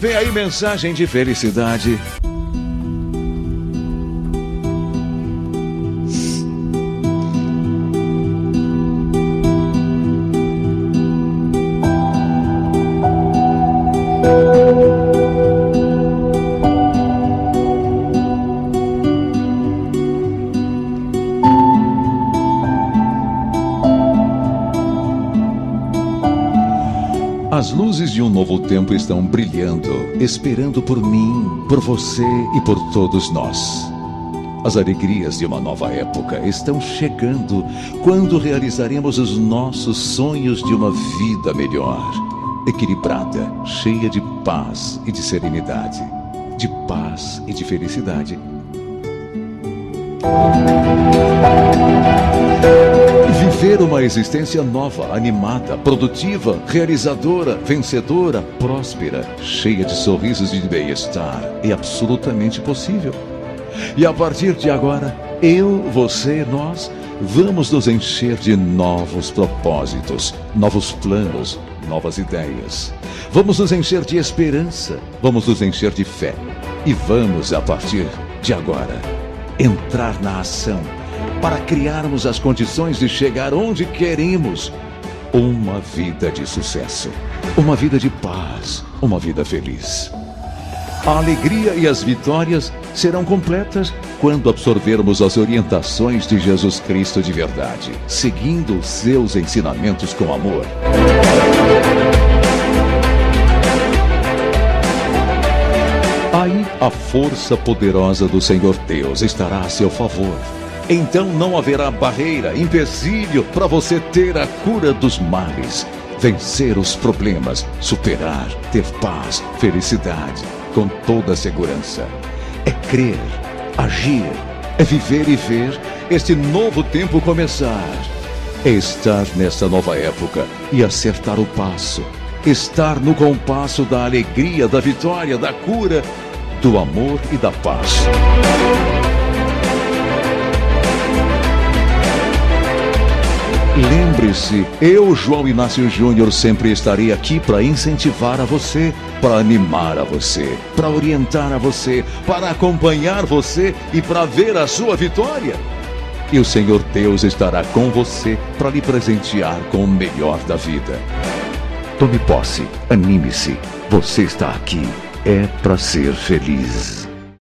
Vem aí mensagem de felicidade. As luzes de um novo tempo estão brilhando, esperando por mim, por você e por todos nós. As alegrias de uma nova época estão chegando quando realizaremos os nossos sonhos de uma vida melhor, equilibrada, cheia de paz e de serenidade, de paz e de felicidade. Viver uma existência nova, animada, produtiva, realizadora, vencedora, próspera, cheia de sorrisos e de bem-estar é absolutamente possível. E a partir de agora, eu, você, nós, vamos nos encher de novos propósitos, novos planos, novas ideias. Vamos nos encher de esperança, vamos nos encher de fé. E vamos, a partir de agora, entrar na ação para criarmos as condições de chegar onde queremos. Uma vida de sucesso, uma vida de paz, uma vida feliz. A alegria e as vitórias serão completas quando absorvermos as orientações de Jesus Cristo de verdade, seguindo os seus ensinamentos com amor. Aí a força poderosa do Senhor Deus estará a seu favor então não haverá barreira, empecilho para você ter a cura dos males, vencer os problemas, superar, ter paz, felicidade, com toda segurança. É crer, agir, é viver e ver este novo tempo começar. É estar nesta nova época e acertar o passo. Estar no compasso da alegria, da vitória, da cura, do amor e da paz. Lembre-se, eu, João Inácio Júnior, sempre estarei aqui para incentivar a você, para animar a você, para orientar a você, para acompanhar você e para ver a sua vitória. E o Senhor Deus estará com você para lhe presentear com o melhor da vida. Tome posse, anime-se. Você está aqui é para ser feliz.